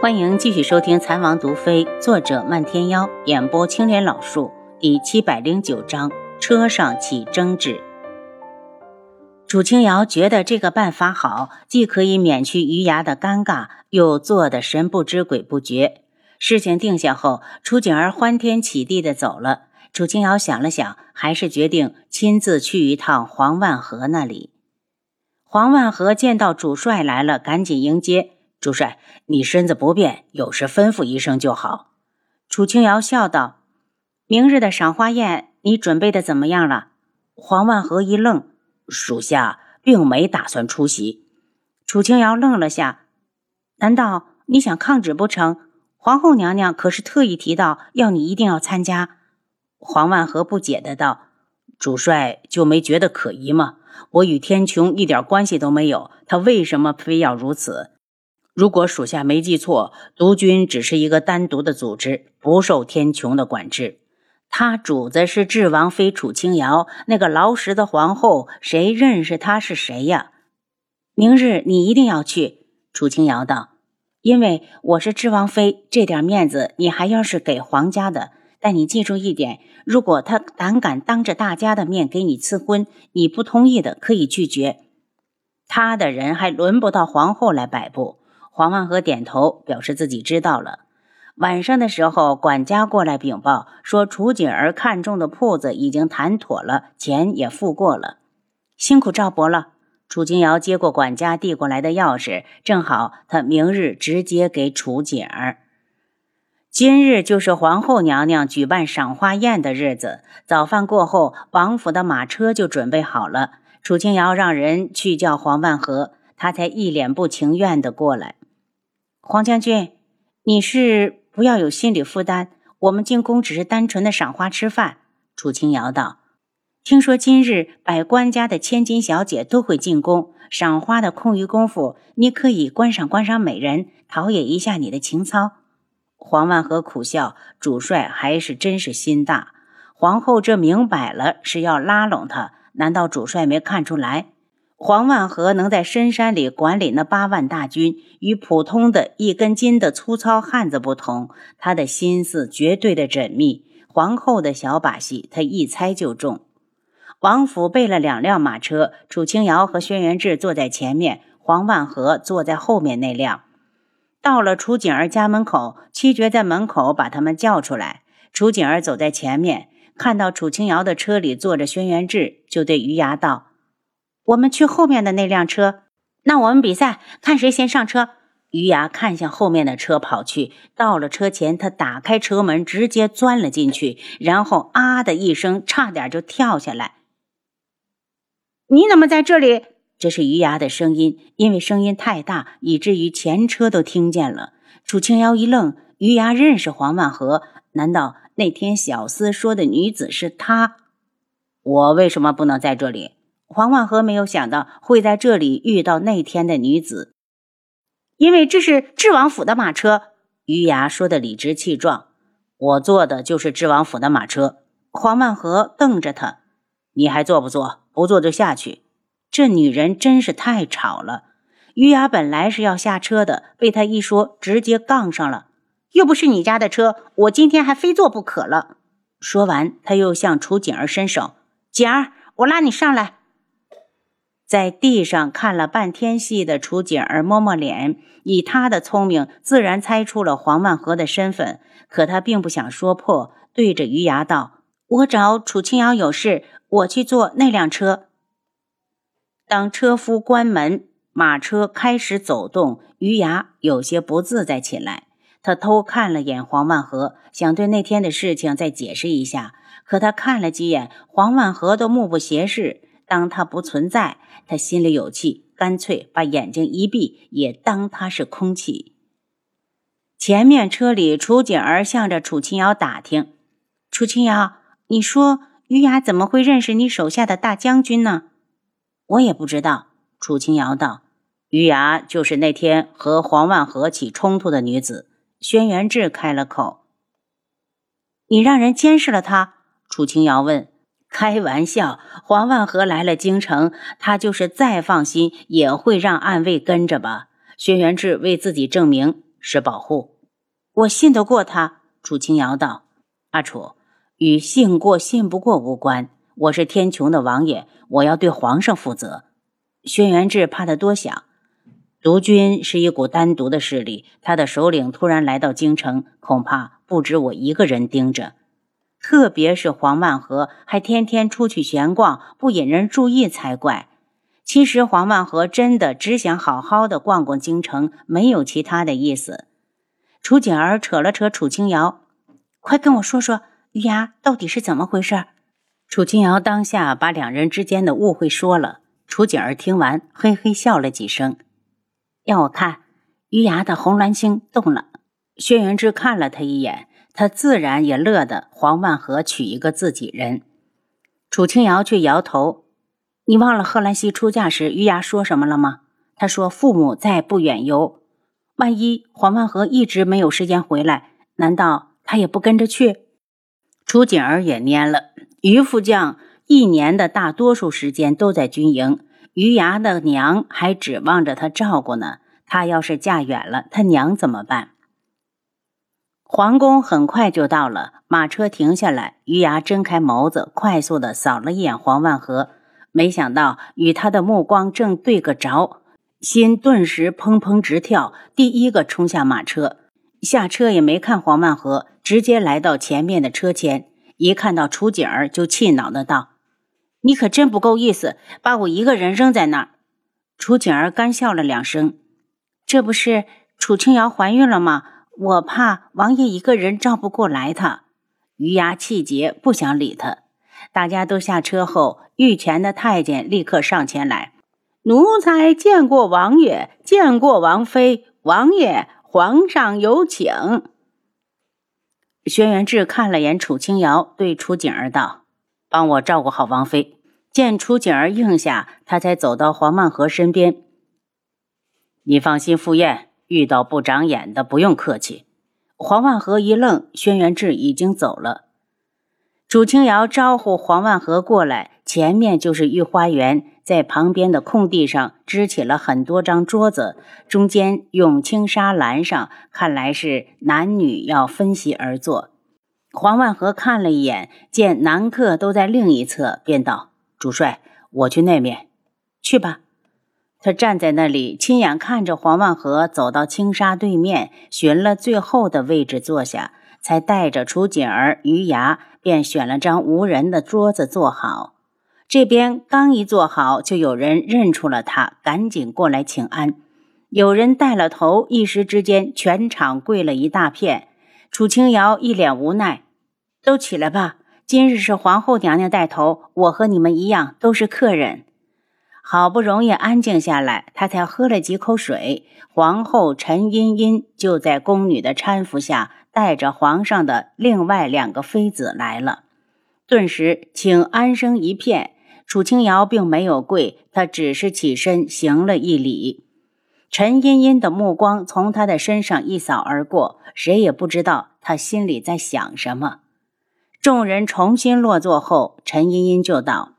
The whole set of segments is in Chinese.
欢迎继续收听《残王毒妃》，作者漫天妖，演播青莲老树，第七百零九章：车上起争执。楚清瑶觉得这个办法好，既可以免去余牙的尴尬，又做得神不知鬼不觉。事情定下后，楚景儿欢天喜地的走了。楚清瑶想了想，还是决定亲自去一趟黄万和那里。黄万和见到主帅来了，赶紧迎接。主帅，你身子不便，有事吩咐一声就好。楚清瑶笑道：“明日的赏花宴，你准备的怎么样了？”黄万和一愣：“属下并没打算出席。”楚清瑶愣了下：“难道你想抗旨不成？皇后娘娘可是特意提到要你一定要参加。”黄万和不解的道：“主帅就没觉得可疑吗？我与天穹一点关系都没有，他为什么非要如此？”如果属下没记错，毒军只是一个单独的组织，不受天穹的管制。他主子是智王妃楚清瑶，那个劳什的皇后，谁认识她是谁呀？明日你一定要去。楚清瑶道：“因为我是智王妃，这点面子你还要是给皇家的。但你记住一点，如果他胆敢当着大家的面给你赐婚，你不同意的可以拒绝。他的人还轮不到皇后来摆布。”黄万和点头，表示自己知道了。晚上的时候，管家过来禀报说，楚景儿看中的铺子已经谈妥了，钱也付过了。辛苦赵伯了。楚清瑶接过管家递过来的钥匙，正好他明日直接给楚景儿。今日就是皇后娘娘举办赏花宴的日子。早饭过后，王府的马车就准备好了。楚清瑶让人去叫黄万和，他才一脸不情愿地过来。黄将军，你是不要有心理负担。我们进宫只是单纯的赏花吃饭。楚清瑶道：“听说今日百官家的千金小姐都会进宫赏花的空余功夫，你可以观赏观赏美人，陶冶一下你的情操。”黄万和苦笑：“主帅还是真是心大。皇后这明摆了是要拉拢他，难道主帅没看出来？”黄万和能在深山里管理那八万大军，与普通的一根筋的粗糙汉子不同，他的心思绝对的缜密。皇后的小把戏，他一猜就中。王府备了两辆马车，楚清瑶和轩辕志坐在前面，黄万和坐在后面那辆。到了楚景儿家门口，七绝在门口把他们叫出来。楚景儿走在前面，看到楚清瑶的车里坐着轩辕志，就对余牙道。我们去后面的那辆车，那我们比赛，看谁先上车。于牙看向后面的车跑去，到了车前，他打开车门，直接钻了进去，然后啊的一声，差点就跳下来。你怎么在这里？这是于牙的声音，因为声音太大，以至于前车都听见了。楚清瑶一愣，于牙认识黄万和，难道那天小厮说的女子是他？我为什么不能在这里？黄万和没有想到会在这里遇到那天的女子，因为这是智王府的马车。余牙说的理直气壮：“我坐的就是智王府的马车。”黄万和瞪着他：“你还坐不坐？不坐就下去。”这女人真是太吵了。余牙本来是要下车的，被他一说，直接杠上了：“又不是你家的车，我今天还非坐不可了。”说完，他又向楚景儿伸手：“景儿，我拉你上来。”在地上看了半天戏的楚景儿摸摸脸，以他的聪明，自然猜出了黄万和的身份。可他并不想说破，对着余牙道：“我找楚清瑶有事，我去坐那辆车。”当车夫关门，马车开始走动，余牙有些不自在起来。他偷看了眼黄万和，想对那天的事情再解释一下。可他看了几眼，黄万和都目不斜视。当他不存在，他心里有气，干脆把眼睛一闭，也当他是空气。前面车里，楚景儿向着楚清瑶打听：“楚清瑶，你说于雅怎么会认识你手下的大将军呢？”我也不知道。楚清瑶道：“于雅就是那天和黄万和起冲突的女子。”轩辕志开了口：“你让人监视了他？”楚清瑶问。开玩笑，黄万和来了京城，他就是再放心，也会让暗卫跟着吧？轩辕志为自己证明，是保护。我信得过他。楚清瑶道：“阿楚，与信过信不过无关。我是天穹的王爷，我要对皇上负责。”轩辕志怕他多想。独军是一股单独的势力，他的首领突然来到京城，恐怕不止我一个人盯着。特别是黄万和，还天天出去闲逛，不引人注意才怪。其实黄万和真的只想好好的逛逛京城，没有其他的意思。楚景儿扯了扯楚清瑶：“快跟我说说，余牙到底是怎么回事？”楚清瑶当下把两人之间的误会说了。楚景儿听完，嘿嘿笑了几声。要我看，余牙的红鸾星动了。轩辕志看了他一眼，他自然也乐得黄万和娶一个自己人。楚清瑶却摇头：“你忘了贺兰溪出嫁时，于牙说什么了吗？他说父母在不远游，万一黄万和一直没有时间回来，难道他也不跟着去？”楚景儿也蔫了。于副将一年的大多数时间都在军营。余牙的娘还指望着他照顾呢，他要是嫁远了，他娘怎么办？皇宫很快就到了，马车停下来，余牙睁开眸子，快速的扫了一眼黄万和，没想到与他的目光正对个着，心顿时砰砰直跳，第一个冲下马车，下车也没看黄万和，直接来到前面的车前，一看到楚景儿就气恼的道。你可真不够意思，把我一个人扔在那儿。楚景儿干笑了两声，这不是楚清瑶怀孕了吗？我怕王爷一个人照不过来他。余牙气结，不想理他。大家都下车后，御前的太监立刻上前来：“奴才见过王爷，见过王妃。王爷，皇上有请。”轩辕志看了眼楚清瑶，对楚景儿道。帮我照顾好王妃。见楚景儿应下，他才走到黄曼和身边。你放心赴宴，遇到不长眼的不用客气。黄万和一愣，轩辕志已经走了。楚清瑶招呼黄万和过来，前面就是御花园，在旁边的空地上支起了很多张桌子，中间用青纱拦上，看来是男女要分席而坐。黄万和看了一眼，见男客都在另一侧，便道：“主帅，我去那面，去吧。”他站在那里，亲眼看着黄万和走到青纱对面，寻了最后的位置坐下，才带着楚锦儿、余牙，便选了张无人的桌子坐好。这边刚一坐好，就有人认出了他，赶紧过来请安。有人带了头，一时之间，全场跪了一大片。楚清瑶一脸无奈：“都起来吧，今日是皇后娘娘带头，我和你们一样都是客人。”好不容易安静下来，他才喝了几口水。皇后陈茵茵就在宫女的搀扶下，带着皇上的另外两个妃子来了。顿时请安声一片。楚清瑶并没有跪，她只是起身行了一礼。陈茵茵的目光从他的身上一扫而过，谁也不知道他心里在想什么。众人重新落座后，陈茵茵就道：“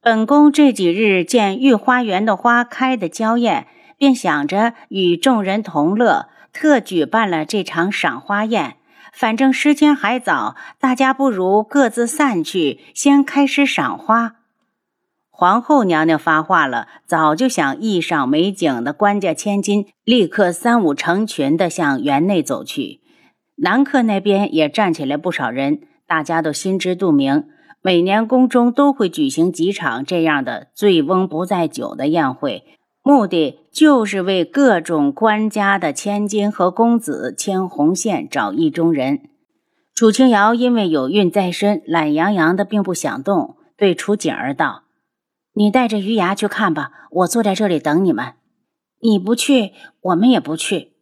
本宫这几日见御花园的花开得娇艳，便想着与众人同乐，特举办了这场赏花宴。反正时间还早，大家不如各自散去，先开始赏花。”皇后娘娘发话了，早就想一赏美景的官家千金立刻三五成群的向园内走去。南客那边也站起来不少人，大家都心知肚明，每年宫中都会举行几场这样的“醉翁不在酒”的宴会，目的就是为各种官家的千金和公子牵红线、找意中人。楚清瑶因为有孕在身，懒洋洋的，并不想动，对楚锦儿道。你带着余牙去看吧，我坐在这里等你们。你不去，我们也不去。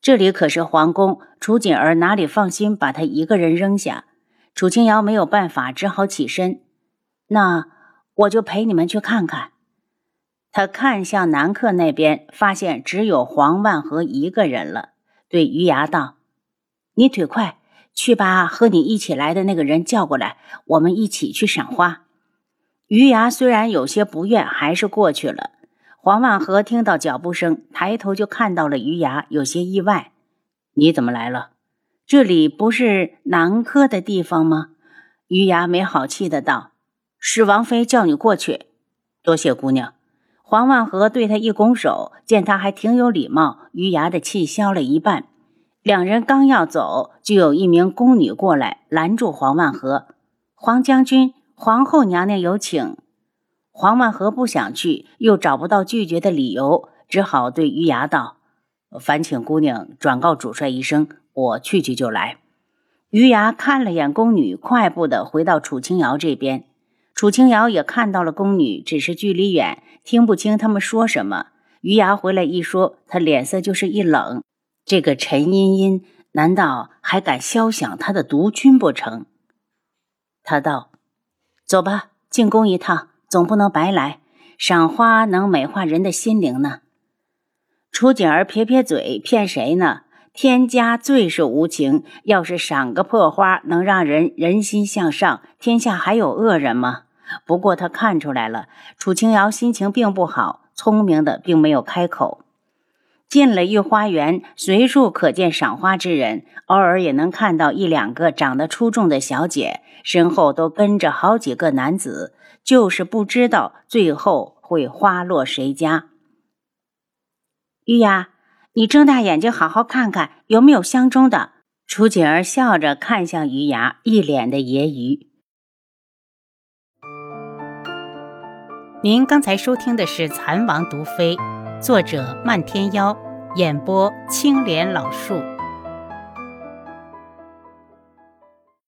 这里可是皇宫，楚锦儿哪里放心把他一个人扔下？楚清瑶没有办法，只好起身。那我就陪你们去看看。他看向南客那边，发现只有黄万和一个人了，对余牙道：“你腿快，去把和你一起来的那个人叫过来，我们一起去赏花。”余牙虽然有些不愿，还是过去了。黄万和听到脚步声，抬头就看到了余牙，有些意外：“你怎么来了？这里不是南柯的地方吗？”余牙没好气的道：“是王妃叫你过去。”多谢姑娘。黄万和对他一拱手，见他还挺有礼貌，余牙的气消了一半。两人刚要走，就有一名宫女过来拦住黄万和：“黄将军，皇后娘娘有请。”黄万和不想去，又找不到拒绝的理由，只好对余牙道：“烦请姑娘转告主帅一声，我去去就来。”余牙看了眼宫女，快步的回到楚清瑶这边。楚清瑶也看到了宫女，只是距离远，听不清他们说什么。余牙回来一说，他脸色就是一冷。这个陈茵茵难道还敢肖想他的毒君不成？他道：“走吧，进宫一趟，总不能白来。赏花能美化人的心灵呢。”楚景儿撇撇嘴，骗谁呢？天家最是无情，要是赏个破花能让人人心向上，天下还有恶人吗？不过他看出来了，楚清瑶心情并不好，聪明的并没有开口。进了御花园，随处可见赏花之人，偶尔也能看到一两个长得出众的小姐，身后都跟着好几个男子，就是不知道最后会花落谁家。玉雅。你睁大眼睛，好好看看有没有相中的。楚景儿笑着看向余牙，一脸的揶揄。您刚才收听的是《蚕王毒妃》，作者漫天妖，演播青莲老树。